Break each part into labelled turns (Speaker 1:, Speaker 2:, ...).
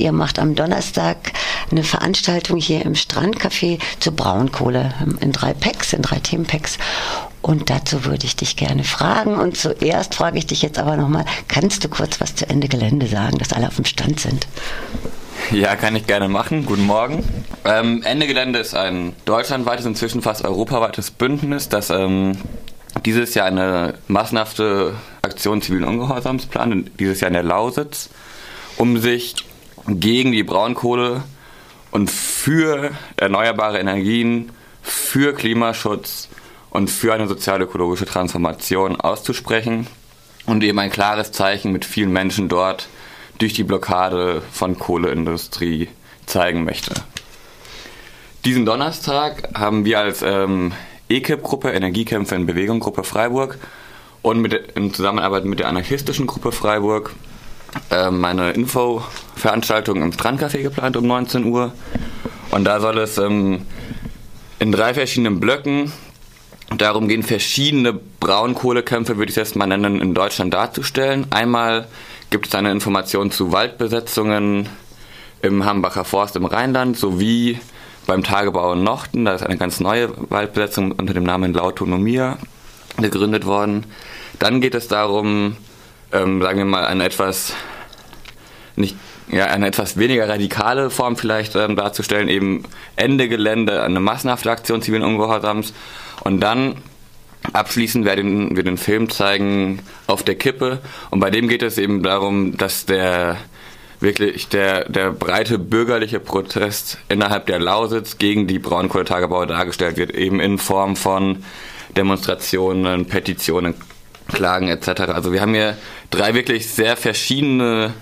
Speaker 1: Ihr macht am Donnerstag eine Veranstaltung hier im Strandcafé zur Braunkohle in drei Packs, in drei Themenpacks. Und dazu würde ich dich gerne fragen. Und zuerst frage ich dich jetzt aber nochmal, kannst du kurz was zu Ende Gelände sagen, dass alle auf dem Stand sind?
Speaker 2: Ja, kann ich gerne machen. Guten Morgen. Ähm, Ende Gelände ist ein deutschlandweites, inzwischen fast europaweites Bündnis, das ähm, dieses Jahr eine massenhafte Aktion zivilen Ungehorsams plant, dieses Jahr in der Lausitz, um sich gegen die Braunkohle und für erneuerbare Energien, für Klimaschutz und für eine sozial-ökologische Transformation auszusprechen und eben ein klares Zeichen mit vielen Menschen dort durch die Blockade von Kohleindustrie zeigen möchte. Diesen Donnerstag haben wir als ähm, EKIP-Gruppe, Energiekämpfer in Bewegung, Gruppe Freiburg und mit, in Zusammenarbeit mit der anarchistischen Gruppe Freiburg äh, meine Infoveranstaltung im Strandcafé geplant um 19 Uhr. Und da soll es ähm, in drei verschiedenen Blöcken darum gehen, verschiedene Braunkohlekämpfe, würde ich es jetzt mal nennen, in Deutschland darzustellen. Einmal gibt es eine Information zu Waldbesetzungen im Hambacher Forst im Rheinland sowie beim Tagebau in Nochten. Da ist eine ganz neue Waldbesetzung unter dem Namen Lautonomia gegründet worden. Dann geht es darum, ähm, sagen wir mal, eine etwas nicht ja, eine etwas weniger radikale Form vielleicht ähm, darzustellen, eben Ende Gelände, eine massenhafte Aktion zivilen Ungehorsams. Und dann abschließend werden wir den Film zeigen auf der Kippe. Und bei dem geht es eben darum, dass der wirklich der, der breite bürgerliche Protest innerhalb der Lausitz gegen die Braunkohletagebau dargestellt wird, eben in Form von Demonstrationen, Petitionen, Klagen etc. Also wir haben hier drei wirklich sehr verschiedene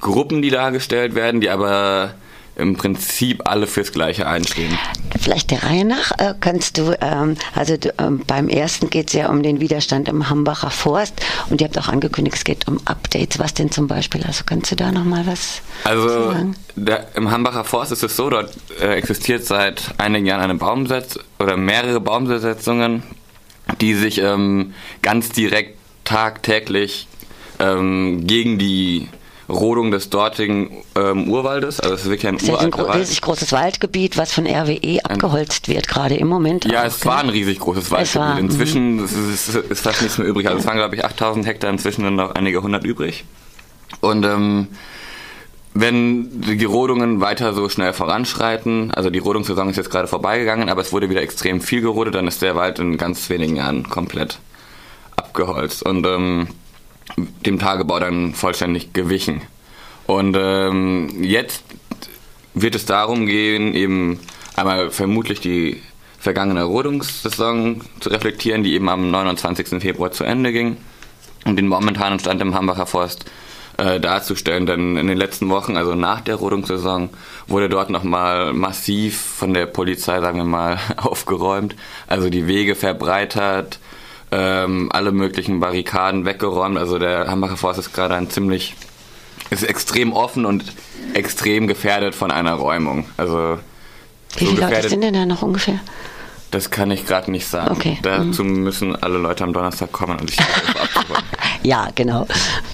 Speaker 2: Gruppen, die dargestellt werden, die aber im Prinzip alle fürs Gleiche einstehen.
Speaker 1: Vielleicht der Reihe nach äh, kannst du, ähm, also ähm, beim ersten geht es ja um den Widerstand im Hambacher Forst und ihr habt auch angekündigt, es geht um Updates. Was denn zum Beispiel? Also kannst du da nochmal was
Speaker 2: also, sagen? Also im Hambacher Forst ist es so, dort äh, existiert seit einigen Jahren eine Baumsetz oder mehrere Baumbesetzungen die sich ähm, ganz direkt tagtäglich ähm, gegen die Rodung des dortigen ähm, Urwaldes. Also es ist wirklich ein
Speaker 1: ist ein gro riesig großes Waldgebiet, was von RWE abgeholzt wird, gerade im Moment.
Speaker 2: Ja, auch, es war ein riesig großes Waldgebiet. War, inzwischen mhm. ist, ist, ist, fast nichts mehr übrig. Also es waren, glaube ich, 8000 Hektar, inzwischen sind noch einige hundert übrig. Und ähm, wenn die Rodungen weiter so schnell voranschreiten, also die Rodungssaison ist jetzt gerade vorbeigegangen, aber es wurde wieder extrem viel gerodet, dann ist der Wald in ganz wenigen Jahren komplett abgeholzt und ähm, dem Tagebau dann vollständig gewichen. Und ähm, jetzt wird es darum gehen, eben einmal vermutlich die vergangene Rodungssaison zu reflektieren, die eben am 29. Februar zu Ende ging und den momentanen Stand im Hambacher Forst äh, darzustellen. Denn in den letzten Wochen, also nach der Rodungssaison, wurde dort nochmal massiv von der Polizei, sagen wir mal, aufgeräumt. Also die Wege verbreitert, ähm, alle möglichen Barrikaden weggeräumt. Also der Hambacher Forst ist gerade ein ziemlich, ist extrem offen und extrem gefährdet von einer Räumung. Also
Speaker 1: wie viele Leute sind denn da noch ungefähr?
Speaker 2: Das kann ich gerade nicht sagen. Okay. Dazu mhm. müssen alle Leute am Donnerstag kommen und sich abzuholen.
Speaker 1: ja, genau.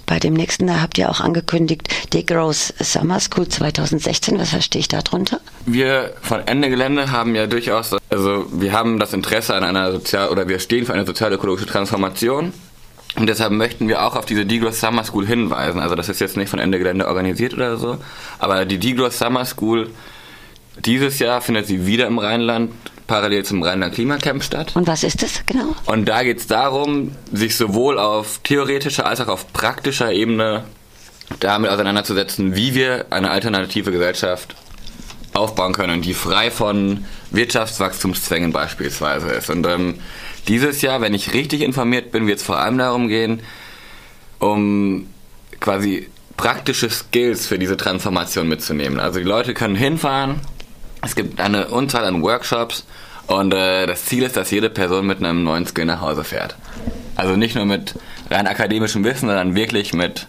Speaker 1: Bei dem nächsten, da habt ihr auch angekündigt, Degrowth Summer School 2016. Was verstehe ich darunter?
Speaker 2: Wir von Ende Gelände haben ja durchaus, also wir haben das Interesse an einer sozial oder wir stehen für eine sozial-ökologische Transformation. Und deshalb möchten wir auch auf diese Degrowth Summer School hinweisen. Also das ist jetzt nicht von Ende Gelände organisiert oder so, aber die Degrowth Summer School dieses Jahr findet sie wieder im Rheinland parallel zum Rheinland Klimacamp statt.
Speaker 1: Und was ist das genau?
Speaker 2: Und da geht es darum, sich sowohl auf theoretischer als auch auf praktischer Ebene damit auseinanderzusetzen, wie wir eine alternative Gesellschaft aufbauen können, die frei von Wirtschaftswachstumszwängen beispielsweise ist. Und ähm, dieses Jahr, wenn ich richtig informiert bin, wird es vor allem darum gehen, um quasi praktische Skills für diese Transformation mitzunehmen. Also die Leute können hinfahren, es gibt eine Unzahl an Workshops und äh, das Ziel ist, dass jede Person mit einem neuen Skill nach Hause fährt. Also nicht nur mit rein akademischem Wissen, sondern wirklich mit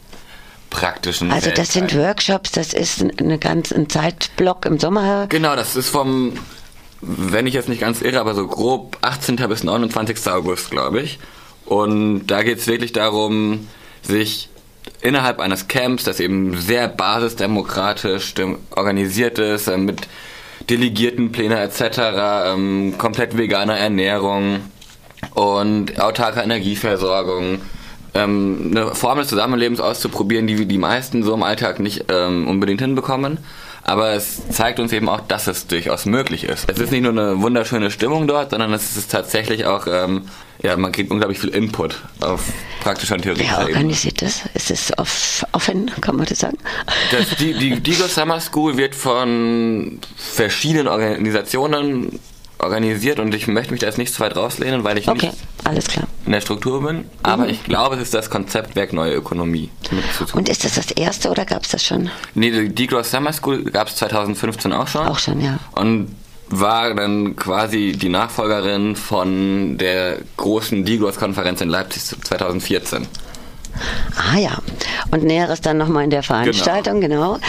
Speaker 2: praktischen.
Speaker 1: Also das sind Workshops, das ist eine ganz, ein Zeitblock im Sommer.
Speaker 2: Genau, das ist vom, wenn ich jetzt nicht ganz irre, aber so grob 18. bis 29. August, glaube ich. Und da geht es wirklich darum, sich innerhalb eines Camps, das eben sehr basisdemokratisch organisiert ist, äh, mit Delegiertenpläne etc., ähm, komplett veganer Ernährung und autarker Energieversorgung, ähm, eine Form des Zusammenlebens auszuprobieren, die die meisten so im Alltag nicht ähm, unbedingt hinbekommen. Aber es zeigt uns eben auch, dass es durchaus möglich ist. Es ist nicht nur eine wunderschöne Stimmung dort, sondern es ist tatsächlich auch, ähm, ja, man kriegt unglaublich viel Input auf praktischer und theoretischer
Speaker 1: Wer organisiert Ebene. das? Ist es off, offen, kann man das sagen?
Speaker 2: Das, die, die Digo Summer School wird von verschiedenen Organisationen organisiert und ich möchte mich da jetzt nicht zu weit rauslehnen, weil ich
Speaker 1: okay,
Speaker 2: nicht
Speaker 1: alles klar.
Speaker 2: in der Struktur bin. Aber mhm. ich glaube, es ist das Konzeptwerk Neue Ökonomie.
Speaker 1: Und ist das das erste oder gab es das schon?
Speaker 2: Nee, die Degrowth Summer School gab es 2015 auch schon.
Speaker 1: Auch schon, ja.
Speaker 2: Und war dann quasi die Nachfolgerin von der großen Degrowth-Konferenz in Leipzig 2014.
Speaker 1: Ah ja. Und Näheres dann nochmal in der Veranstaltung, genau. genau.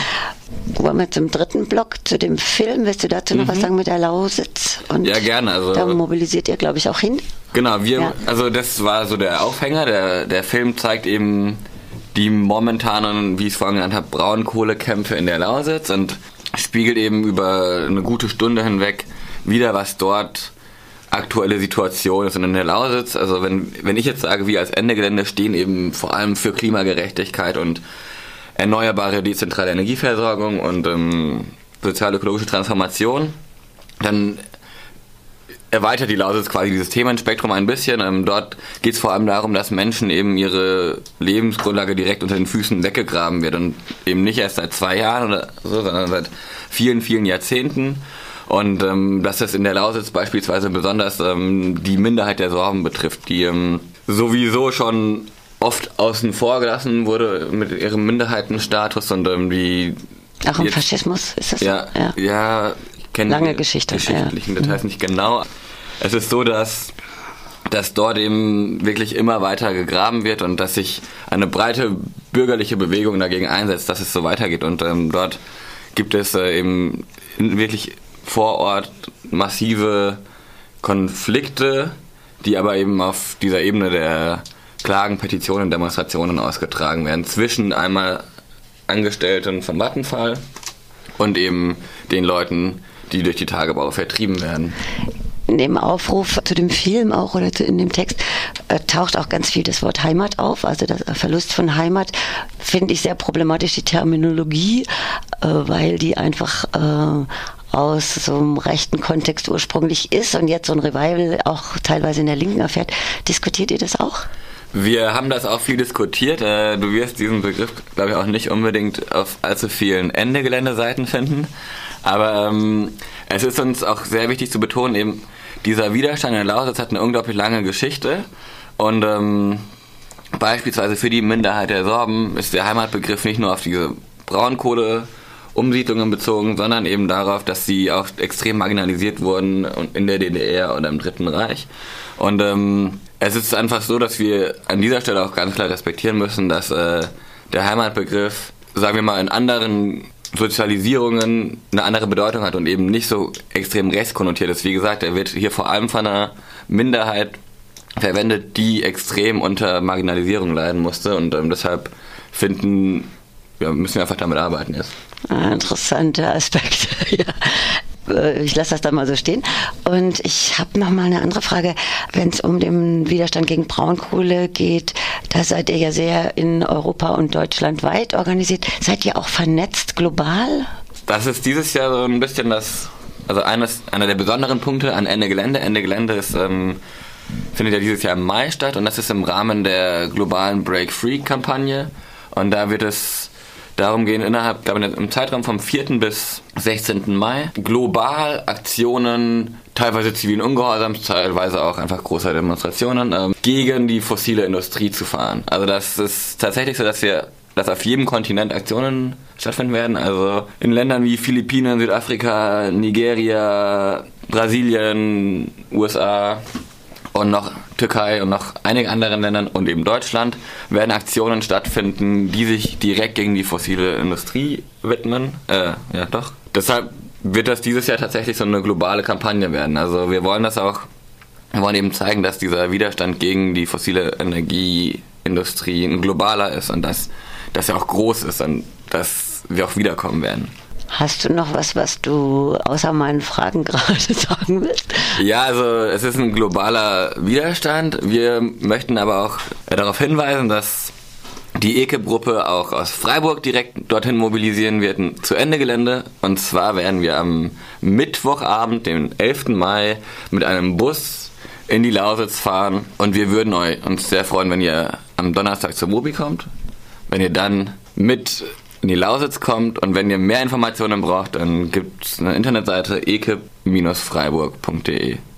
Speaker 1: Wollen wir zum dritten Block, zu dem Film. Willst du dazu noch mhm. was sagen mit der Lausitz?
Speaker 2: Und ja, gerne. Also,
Speaker 1: da mobilisiert ihr, glaube ich, auch hin.
Speaker 2: Genau, wir, ja. also das war so der Aufhänger. Der, der Film zeigt eben die momentanen, wie ich es vorhin genannt habe, Braunkohlekämpfe in der Lausitz und spiegelt eben über eine gute Stunde hinweg wieder, was dort aktuelle Situation ist. Und in der Lausitz, also wenn, wenn ich jetzt sage, wir als Ende Gelände stehen eben vor allem für Klimagerechtigkeit und erneuerbare dezentrale Energieversorgung und ähm, sozial-ökologische Transformation, dann erweitert die Lausitz quasi dieses Themenspektrum ein bisschen. Ähm, dort geht es vor allem darum, dass Menschen eben ihre Lebensgrundlage direkt unter den Füßen weggegraben wird und eben nicht erst seit zwei Jahren oder so, sondern seit vielen, vielen Jahrzehnten. Und ähm, dass das in der Lausitz beispielsweise besonders ähm, die Minderheit der Sorben betrifft, die ähm, sowieso schon oft außen vor gelassen wurde mit ihrem Minderheitenstatus und die
Speaker 1: auch im Faschismus ist das
Speaker 2: ja, so? Ja, ja
Speaker 1: ich kenne lange Geschichte,
Speaker 2: geschichtlichen ja. Details mhm. nicht genau. Es ist so, dass dass dort eben wirklich immer weiter gegraben wird und dass sich eine breite bürgerliche Bewegung dagegen einsetzt, dass es so weitergeht. Und ähm, dort gibt es äh, eben wirklich vor Ort massive Konflikte, die aber eben auf dieser Ebene der Klagen, Petitionen, Demonstrationen ausgetragen werden zwischen einmal Angestellten von Vattenfall und eben den Leuten, die durch die Tagebau vertrieben werden.
Speaker 1: In dem Aufruf zu dem Film auch oder in dem Text äh, taucht auch ganz viel das Wort Heimat auf. Also der Verlust von Heimat finde ich sehr problematisch, die Terminologie, äh, weil die einfach äh, aus so einem rechten Kontext ursprünglich ist und jetzt so ein Revival auch teilweise in der Linken erfährt. Diskutiert ihr das auch?
Speaker 2: Wir haben das auch viel diskutiert. Äh, du wirst diesen Begriff, glaube ich, auch nicht unbedingt auf allzu vielen Ende-Gelände-Seiten finden. Aber ähm, es ist uns auch sehr wichtig zu betonen, eben dieser Widerstand in Lausitz hat eine unglaublich lange Geschichte. Und ähm, beispielsweise für die Minderheit der Sorben ist der Heimatbegriff nicht nur auf diese Braunkohle Umsiedlungen bezogen, sondern eben darauf, dass sie auch extrem marginalisiert wurden in der DDR oder im Dritten Reich. Und ähm, es ist einfach so, dass wir an dieser Stelle auch ganz klar respektieren müssen, dass äh, der Heimatbegriff, sagen wir mal, in anderen Sozialisierungen eine andere Bedeutung hat und eben nicht so extrem rechtskonnotiert ist. Wie gesagt, er wird hier vor allem von einer Minderheit verwendet, die extrem unter Marginalisierung leiden musste und ähm, deshalb finden, ja, müssen wir einfach damit arbeiten jetzt.
Speaker 1: Ah, interessanter Aspekt. ja. Äh, ich lasse das dann mal so stehen. Und ich habe noch mal eine andere Frage. Wenn es um den Widerstand gegen Braunkohle geht, da seid ihr ja sehr in Europa und Deutschland weit organisiert. Seid ihr auch vernetzt global?
Speaker 2: Das ist dieses Jahr so ein bisschen das, also eines, einer der besonderen Punkte an Ende Gelände. Ende Gelände ist, ähm, findet ja dieses Jahr im Mai statt und das ist im Rahmen der globalen Break Free Kampagne. Und da wird es darum gehen, innerhalb, glaube im Zeitraum vom 4. bis 16. Mai global Aktionen, teilweise zivilen Ungehorsams, teilweise auch einfach großer Demonstrationen, ähm, gegen die fossile Industrie zu fahren. Also das ist tatsächlich so, dass wir dass auf jedem Kontinent Aktionen stattfinden werden. Also in Ländern wie Philippinen, Südafrika, Nigeria, Brasilien, USA, und noch Türkei und noch einigen anderen Ländern und eben Deutschland werden Aktionen stattfinden, die sich direkt gegen die fossile Industrie widmen. Äh, ja, doch. Deshalb wird das dieses Jahr tatsächlich so eine globale Kampagne werden. Also wir wollen das auch, wir wollen eben zeigen, dass dieser Widerstand gegen die fossile Energieindustrie ein globaler ist und dass dass er auch groß ist und dass wir auch wiederkommen werden.
Speaker 1: Hast du noch was, was du außer meinen Fragen gerade sagen willst?
Speaker 2: Ja, also es ist ein globaler Widerstand. Wir möchten aber auch darauf hinweisen, dass die EKIP-Gruppe auch aus Freiburg direkt dorthin mobilisieren wird zu Ende Gelände. Und zwar werden wir am Mittwochabend, den 11. Mai, mit einem Bus in die Lausitz fahren. Und wir würden uns sehr freuen, wenn ihr am Donnerstag zur Mobi kommt. Wenn ihr dann mit in die Lausitz kommt und wenn ihr mehr Informationen braucht, dann gibt es eine Internetseite ekip-freiburg.de.